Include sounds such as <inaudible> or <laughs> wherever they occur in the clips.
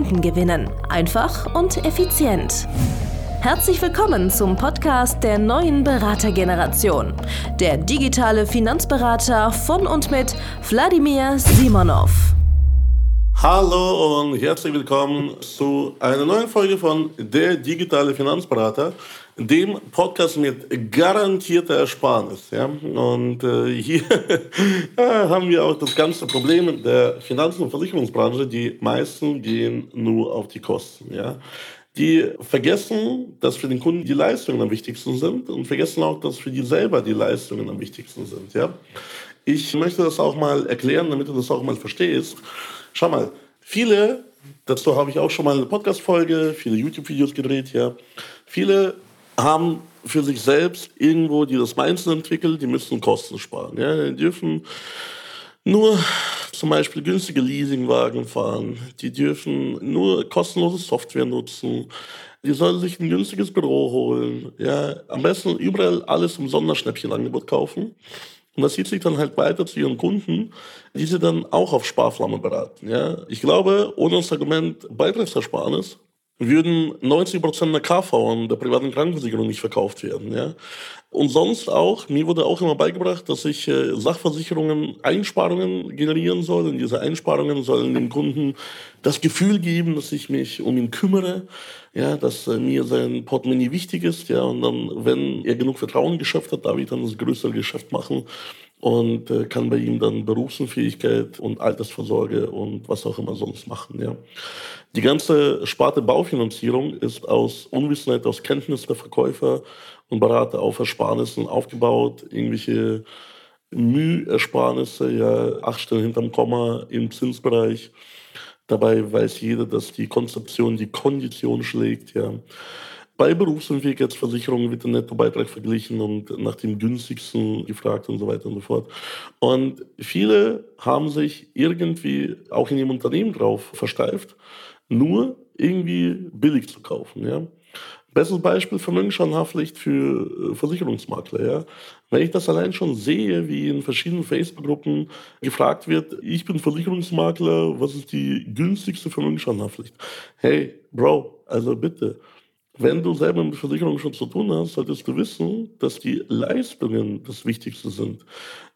Kunden gewinnen. Einfach und effizient. Herzlich willkommen zum Podcast der neuen Beratergeneration. Der digitale Finanzberater von und mit Wladimir Simonov. Hallo und herzlich willkommen zu einer neuen Folge von Der digitale Finanzberater, dem Podcast mit garantierter Ersparnis. Ja? Und äh, hier <laughs> haben wir auch das ganze Problem der Finanzen- und Versicherungsbranche. Die meisten gehen nur auf die Kosten. Ja? Die vergessen, dass für den Kunden die Leistungen am wichtigsten sind und vergessen auch, dass für die selber die Leistungen am wichtigsten sind. Ja? Ich möchte das auch mal erklären, damit du das auch mal verstehst. Schau mal, viele, dazu habe ich auch schon mal eine Podcast-Folge, viele YouTube-Videos gedreht, ja. Viele haben für sich selbst irgendwo dieses Mindset entwickelt, die müssen Kosten sparen. Ja? Die dürfen nur zum Beispiel günstige Leasingwagen fahren. Die dürfen nur kostenlose Software nutzen. Die sollen sich ein günstiges Büro holen. Ja? Am besten überall alles im Sonderschnäppchenangebot kaufen. Und das zieht sich dann halt weiter zu ihren Kunden, die sie dann auch auf Sparflamme beraten. Ja? Ich glaube, ohne das Argument Beitragsersparnis würden 90 Prozent der KV und der privaten Krankenversicherung nicht verkauft werden. Ja? Und sonst auch, mir wurde auch immer beigebracht, dass ich äh, Sachversicherungen Einsparungen generieren soll. Und diese Einsparungen sollen dem Kunden das Gefühl geben, dass ich mich um ihn kümmere, ja, dass äh, mir sein Portemonnaie wichtig ist. Ja, und dann, wenn er genug Vertrauen geschafft hat, darf ich dann das größere Geschäft machen und äh, kann bei ihm dann Berufsunfähigkeit und Altersvorsorge und was auch immer sonst machen. Ja. Die ganze Sparte Baufinanzierung ist aus Unwissenheit, aus Kenntnis der Verkäufer und Berater auf Ersparnissen aufgebaut, irgendwelche Mühersparnisse, ja, acht Stellen hinterm Komma im Zinsbereich. Dabei weiß jeder, dass die Konzeption die Kondition schlägt, ja. Bei Berufsunfähigkeitsversicherungen wird der Nettobeitrag verglichen und nach dem günstigsten gefragt und so weiter und so fort. Und viele haben sich irgendwie auch in ihrem Unternehmen drauf versteift, nur irgendwie billig zu kaufen. Ja? Bestes Beispiel Vermögensschadenhaftpflicht für äh, Versicherungsmakler. Ja? Wenn ich das allein schon sehe, wie in verschiedenen Facebook-Gruppen gefragt wird, ich bin Versicherungsmakler, was ist die günstigste Vermögensschadenhaftpflicht? Hey, Bro, also bitte, wenn du selber mit Versicherung schon zu tun hast, solltest du wissen, dass die Leistungen das Wichtigste sind.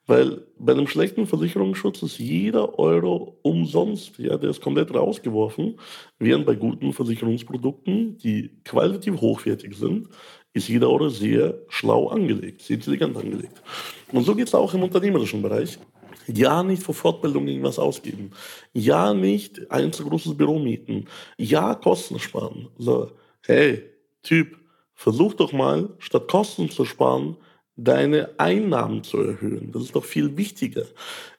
Weil bei einem schlechten Versicherungsschutz ist jeder Euro umsonst. Ja, der ist komplett rausgeworfen. Während bei guten Versicherungsprodukten, die qualitativ hochwertig sind, ist jeder Euro sehr schlau angelegt, sehr intelligent angelegt. Und so geht es auch im unternehmerischen Bereich. Ja, nicht für Fortbildung irgendwas ausgeben. Ja, nicht ein zu großes Büro mieten. Ja, Kosten sparen. So, hey, Typ, versuch doch mal, statt Kosten zu sparen, deine Einnahmen zu erhöhen. Das ist doch viel wichtiger.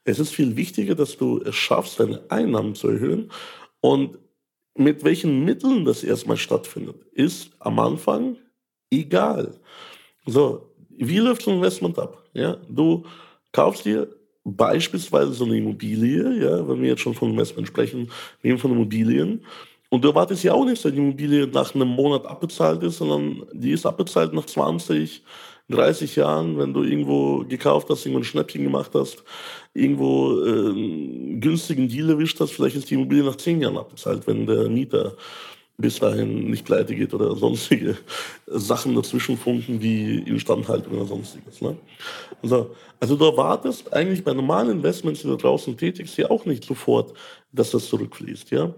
Es ist viel wichtiger, dass du es schaffst, deine Einnahmen zu erhöhen. Und mit welchen Mitteln das erstmal stattfindet, ist am Anfang egal. So, wie läuft so ein Investment ab? Ja, du kaufst dir beispielsweise so eine Immobilie, ja, wenn wir jetzt schon von Investment sprechen, wir von Immobilien, und du erwartest ja auch nicht, dass die Immobilie nach einem Monat abbezahlt ist, sondern die ist abbezahlt nach 20, 30 Jahren, wenn du irgendwo gekauft hast, irgendwo ein Schnäppchen gemacht hast, irgendwo äh, günstigen Deal erwischt hast, vielleicht ist die Immobilie nach 10 Jahren abbezahlt, wenn der Mieter bis dahin nicht pleite geht oder <laughs> sonstige Sachen dazwischen funken wie Instandhaltung oder sonstiges. Ne? Also, also du erwartest eigentlich bei normalen Investments, die du draußen tätigst, ja auch nicht sofort, dass das zurückfließt. Ja?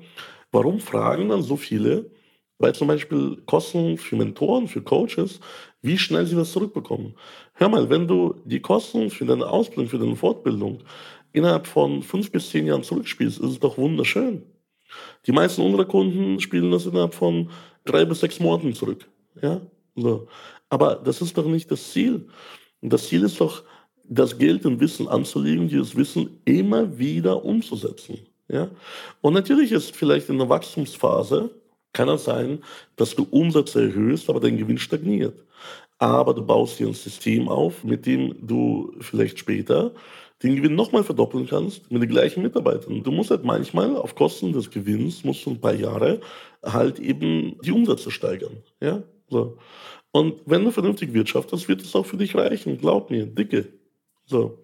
Warum fragen dann so viele? Weil zum Beispiel Kosten für Mentoren, für Coaches, wie schnell sie das zurückbekommen. Hör mal, wenn du die Kosten für deine Ausbildung, für deine Fortbildung innerhalb von fünf bis zehn Jahren zurückspielst, ist es doch wunderschön. Die meisten unserer Kunden spielen das innerhalb von drei bis sechs Monaten zurück. Ja? So. Aber das ist doch nicht das Ziel. Das Ziel ist doch, das Geld und Wissen anzulegen, dieses Wissen immer wieder umzusetzen. Ja? Und natürlich ist vielleicht in der Wachstumsphase, kann es sein, dass du Umsätze erhöhst, aber dein Gewinn stagniert. Aber du baust dir ein System auf, mit dem du vielleicht später den Gewinn nochmal verdoppeln kannst mit den gleichen Mitarbeitern. Du musst halt manchmal auf Kosten des Gewinns, musst du ein paar Jahre halt eben die Umsätze steigern. Ja? So. Und wenn du vernünftig wirtschaftest, wird es auch für dich reichen. Glaub mir, dicke. So.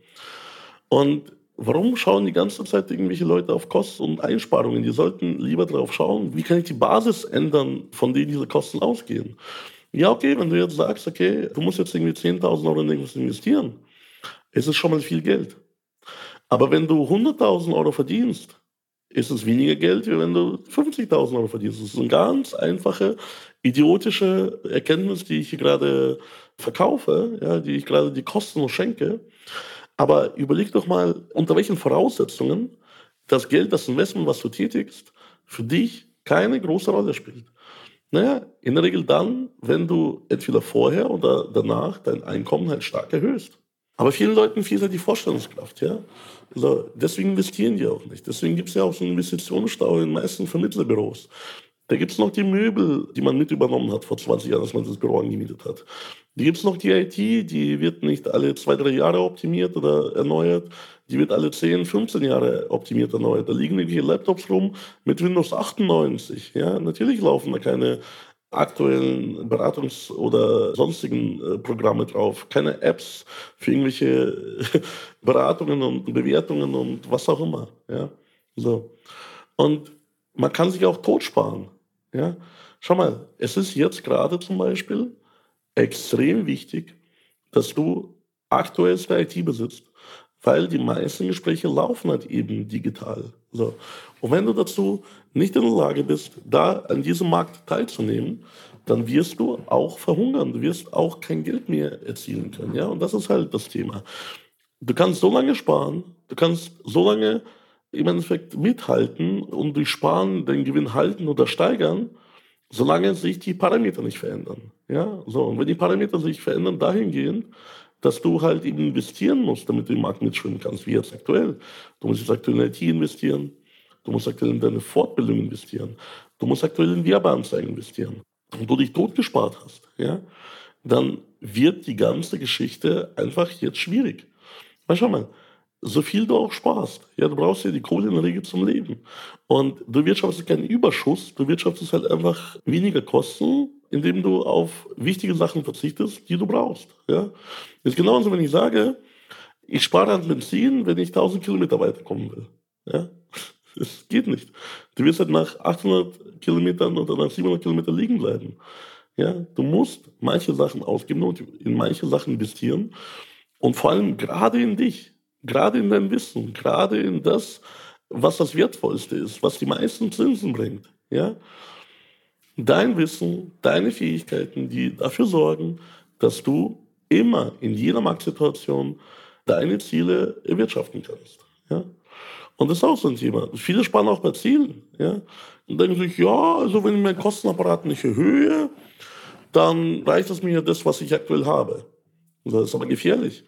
Und warum schauen die ganze Zeit irgendwelche Leute auf Kosten und Einsparungen? Die sollten lieber darauf schauen, wie kann ich die Basis ändern, von denen diese Kosten ausgehen. Ja, okay, wenn du jetzt sagst, okay, du musst jetzt irgendwie 10.000 Euro in irgendwas investieren, ist es schon mal viel Geld. Aber wenn du 100.000 Euro verdienst, ist es weniger Geld, wie wenn du 50.000 Euro verdienst. Das ist eine ganz einfache, idiotische Erkenntnis, die ich hier gerade verkaufe, ja, die ich gerade die Kosten schenke. Aber überleg doch mal, unter welchen Voraussetzungen das Geld, das Investment, was du tätigst, für dich keine große Rolle spielt. Naja, in der Regel dann, wenn du entweder vorher oder danach dein Einkommen halt stark erhöhst. Aber vielen Leuten fehlt halt die Vorstellungskraft, ja. Also deswegen investieren die auch nicht. Deswegen gibt es ja auch so einen Investitionsstau in den meisten Vermittlerbüros. Da gibt es noch die Möbel, die man mit übernommen hat vor 20 Jahren, als man das Büro angemietet hat. Da gibt es noch die IT, die wird nicht alle zwei, drei Jahre optimiert oder erneuert. Die wird alle 10, 15 Jahre optimiert erneuert. Da liegen irgendwelche Laptops rum mit Windows 98. Ja, natürlich laufen da keine aktuellen Beratungs- oder sonstigen äh, Programme drauf, keine Apps für irgendwelche <laughs> Beratungen und Bewertungen und was auch immer. Ja? So. Und man kann sich auch totsparen. Ja? Schau mal, es ist jetzt gerade zum Beispiel extrem wichtig, dass du aktuellste IT besitzt, weil die meisten Gespräche laufen halt eben digital. So. Und wenn du dazu nicht in der Lage bist, da an diesem Markt teilzunehmen, dann wirst du auch verhungern, du wirst auch kein Geld mehr erzielen können. Ja? Und das ist halt das Thema. Du kannst so lange sparen, du kannst so lange im Endeffekt mithalten und durch Sparen den Gewinn halten oder steigern, solange sich die Parameter nicht verändern. Ja? So, und wenn die Parameter sich verändern dahingehend, dass du halt eben investieren musst, damit du im Markt mitschwimmen kannst, wie jetzt aktuell. Du musst jetzt aktuell in IT investieren, du musst aktuell in deine Fortbildung investieren, du musst aktuell in Werbeanzeigen investieren und du dich totgespart hast, ja, dann wird die ganze Geschichte einfach jetzt schwierig. Weil schau mal, so viel du auch sparst, ja, du brauchst ja die Kohle in der Regel zum Leben. Und du wirtschaftest keinen Überschuss, du wirtschaftest halt einfach weniger Kosten indem du auf wichtige Sachen verzichtest, die du brauchst. Ja? Ist genauso, wenn ich sage, ich spare an Benzin, wenn ich 1000 Kilometer weiterkommen will. Ja? <laughs> Das geht nicht. Du wirst halt nach 800 Kilometern oder nach 700 Kilometern liegen bleiben. Ja? Du musst manche Sachen ausgeben und in manche Sachen investieren. Und vor allem gerade in dich, gerade in dein Wissen, gerade in das, was das Wertvollste ist, was die meisten Zinsen bringt. Ja? dein Wissen, deine Fähigkeiten, die dafür sorgen, dass du immer in jeder Marktsituation deine Ziele erwirtschaften kannst. Ja? Und das ist auch so ein Thema. Viele sparen auch bei Zielen. Ja? Und denken sich, ja, also wenn ich meinen Kostenapparat nicht erhöhe, dann reicht es mir das, was ich aktuell habe. Das ist aber gefährlich.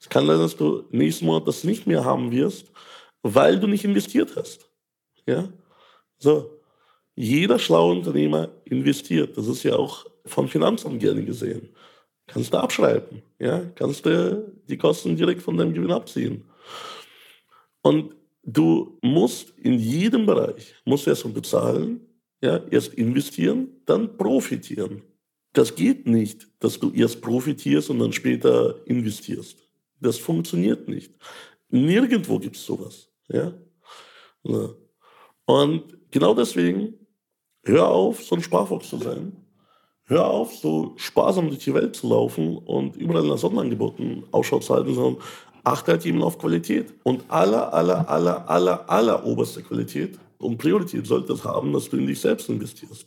Es kann sein, dass du nächsten Monat das nicht mehr haben wirst, weil du nicht investiert hast. Ja? So. Jeder schlaue Unternehmer investiert. Das ist ja auch von Finanzamt gerne gesehen. Kannst du abschreiben. Ja? Kannst du die Kosten direkt von deinem Gewinn abziehen. Und du musst in jedem Bereich, musst erst bezahlen, ja, erst investieren, dann profitieren. Das geht nicht, dass du erst profitierst und dann später investierst. Das funktioniert nicht. Nirgendwo gibt es sowas. Ja? Und genau deswegen Hör auf, so ein Sparfuchs zu sein. Hör auf, so sparsam durch die Welt zu laufen und überall nach Sonderangeboten Ausschau zu halten, sondern achte halt eben auf Qualität. Und aller, aller, aller, aller, aller oberste Qualität und Priorität sollte es haben, dass du in dich selbst investierst.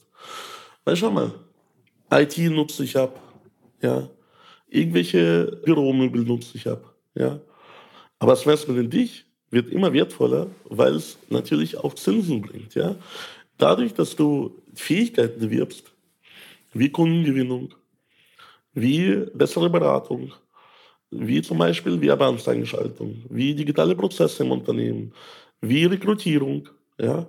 Weil schau mal, IT nutzt sich ab, ja. Irgendwelche Büromöbel nutzt sich ab, ja. Aber das Investment in dich wird immer wertvoller, weil es natürlich auch Zinsen bringt, ja dadurch, dass du Fähigkeiten erwirbst, wie Kundengewinnung, wie bessere Beratung, wie zum Beispiel Werbeanzeigenschaltung, wie digitale Prozesse im Unternehmen, wie Rekrutierung, ja,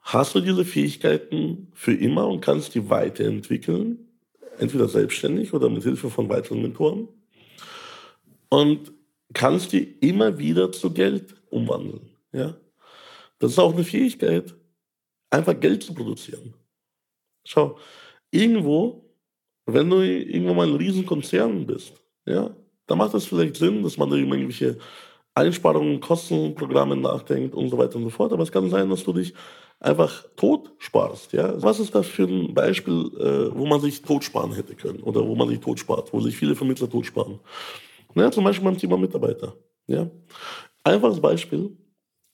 hast du diese Fähigkeiten für immer und kannst die weiterentwickeln, entweder selbstständig oder mit Hilfe von weiteren Mentoren und kannst die immer wieder zu Geld umwandeln. Ja? Das ist auch eine Fähigkeit, einfach Geld zu produzieren. Schau, irgendwo, wenn du irgendwann mal ein Riesenkonzern bist, ja, da macht es vielleicht Sinn, dass man da irgendwelche Einsparungen, Kostenprogramme nachdenkt und so weiter und so fort. Aber es kann sein, dass du dich einfach tot sparst. Ja? Was ist das für ein Beispiel, äh, wo man sich tot sparen hätte können oder wo man sich tot spart, wo sich viele Vermittler tot sparen? Ja, zum Beispiel beim Thema Mitarbeiter. Ja? Einfaches Beispiel,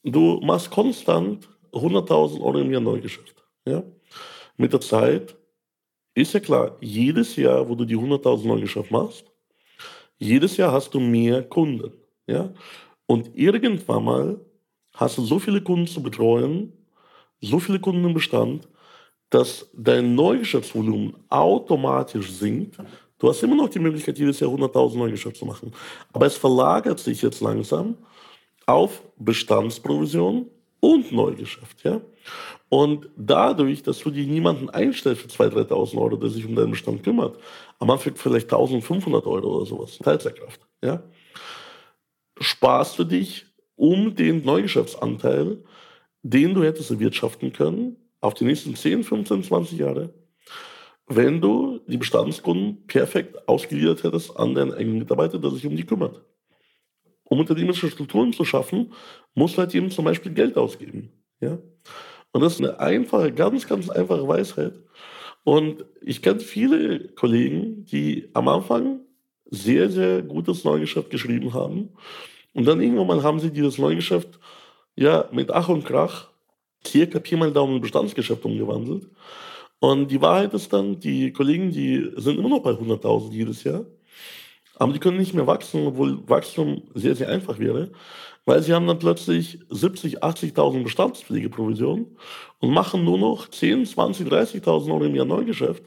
du machst konstant 100.000 Euro im Jahr Neugeschäft. Ja? Mit der Zeit ist ja klar, jedes Jahr, wo du die 100.000 Neugeschäft machst, jedes Jahr hast du mehr Kunden. Ja? Und irgendwann mal hast du so viele Kunden zu betreuen, so viele Kunden im Bestand, dass dein Neugeschäftsvolumen automatisch sinkt. Du hast immer noch die Möglichkeit, jedes Jahr 100.000 Neugeschäfte zu machen. Aber es verlagert sich jetzt langsam auf Bestandsprovision und Neugeschäft. Ja? Und dadurch, dass du dir niemanden einstellst für 2.000, 3.000 Euro, der sich um deinen Bestand kümmert, am Anfang vielleicht 1.500 Euro oder sowas, Teilzeitkraft, ja? sparst du dich um den Neugeschäftsanteil, den du hättest erwirtschaften können, auf die nächsten 10, 15, 20 Jahre, wenn du die Bestandskunden perfekt ausgeliefert hättest an deinen eigenen Mitarbeiter, der sich um die kümmert. Um unternehmerische Strukturen zu schaffen, musst du halt eben zum Beispiel Geld ausgeben. Ja? Und das ist eine einfache, ganz, ganz einfache Weisheit. Und ich kenne viele Kollegen, die am Anfang sehr, sehr gutes Neugeschäft geschrieben haben. Und dann irgendwann mal haben sie dieses Neugeschäft ja mit Ach und Krach circa Pi mal Daumen Bestandsgeschäft umgewandelt. Und die Wahrheit ist dann, die Kollegen, die sind immer noch bei 100.000 jedes Jahr. Aber die können nicht mehr wachsen, obwohl Wachstum sehr, sehr einfach wäre, weil sie haben dann plötzlich 70, 80.000 Bestandspflegeprovisionen und machen nur noch 10, 20, 30.000 Euro im Jahr Neugeschäft,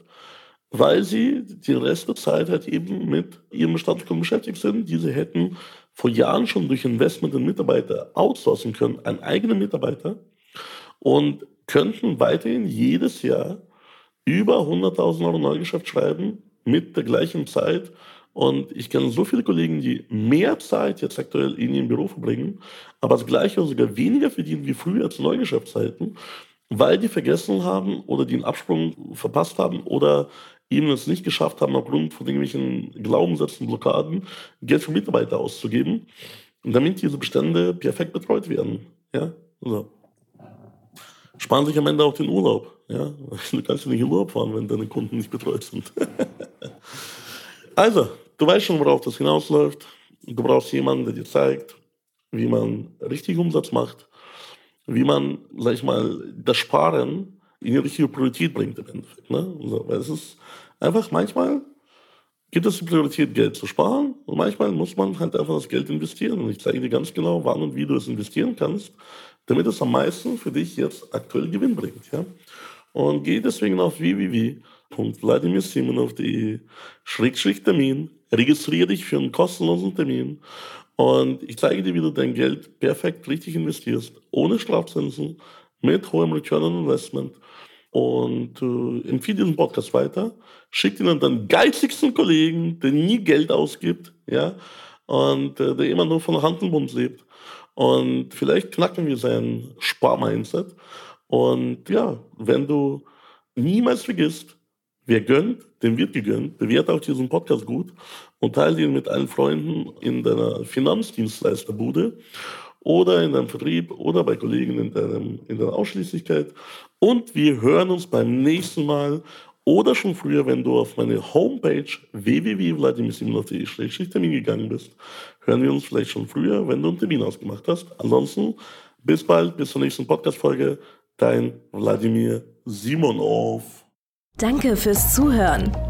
weil sie die Rest der Zeit halt eben mit ihrem Bestandskunden beschäftigt sind, die sie hätten vor Jahren schon durch Investment in Mitarbeiter outsourcen können, einen eigenen Mitarbeiter und könnten weiterhin jedes Jahr über 100.000 Euro Neugeschäft schreiben mit der gleichen Zeit. Und ich kenne so viele Kollegen, die mehr Zeit jetzt aktuell in ihrem Büro verbringen, aber das gleiche oder sogar weniger verdienen wie früher zu Neugeschäftszeiten, weil die vergessen haben oder den Absprung verpasst haben oder eben es nicht geschafft haben, aufgrund von irgendwelchen Glaubenssätzen, Blockaden, Geld für Mitarbeiter auszugeben, damit diese Bestände perfekt betreut werden. Ja, so. Sparen sich am Ende auch den Urlaub. Ja, <laughs> du kannst ja nicht in Urlaub fahren, wenn deine Kunden nicht betreut sind. <laughs> Also, du weißt schon, worauf das hinausläuft. Du brauchst jemanden, der dir zeigt, wie man richtig Umsatz macht, wie man, sag ich mal, das Sparen in die richtige Priorität bringt im Endeffekt. Ne? Also, weil es ist einfach manchmal gibt es die Priorität, Geld zu sparen und manchmal muss man halt einfach das Geld investieren. Und ich zeige dir ganz genau, wann und wie du es investieren kannst, damit es am meisten für dich jetzt aktuell Gewinn bringt. Ja? Und geh deswegen auf www www.vladimirsimonov.de Schrägstrich Termin. Registriere dich für einen kostenlosen Termin und ich zeige dir, wie du dein Geld perfekt richtig investierst, ohne Strafzinsen, mit hohem Return on Investment und äh, empfehle diesen Podcast weiter. Schick ihn an deinen geizigsten Kollegen, der nie Geld ausgibt, ja, und äh, der immer nur von Hand und Mund lebt. Und vielleicht knacken wir sein Sparmindset. Und ja, wenn du niemals vergisst, Wer gönnt, dem wird gegönnt. Bewerte auch diesen Podcast gut und teile ihn mit allen Freunden in deiner Finanzdienstleisterbude oder in deinem Vertrieb oder bei Kollegen in, deinem, in deiner Ausschließlichkeit. Und wir hören uns beim nächsten Mal oder schon früher, wenn du auf meine Homepage www.vladimirsimonov.de-termin gegangen bist, hören wir uns vielleicht schon früher, wenn du einen Termin ausgemacht hast. Ansonsten bis bald, bis zur nächsten Podcast-Folge. Dein Wladimir Simonov. Danke fürs Zuhören.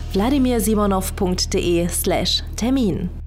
www www.wladimirsimonov.de/termin.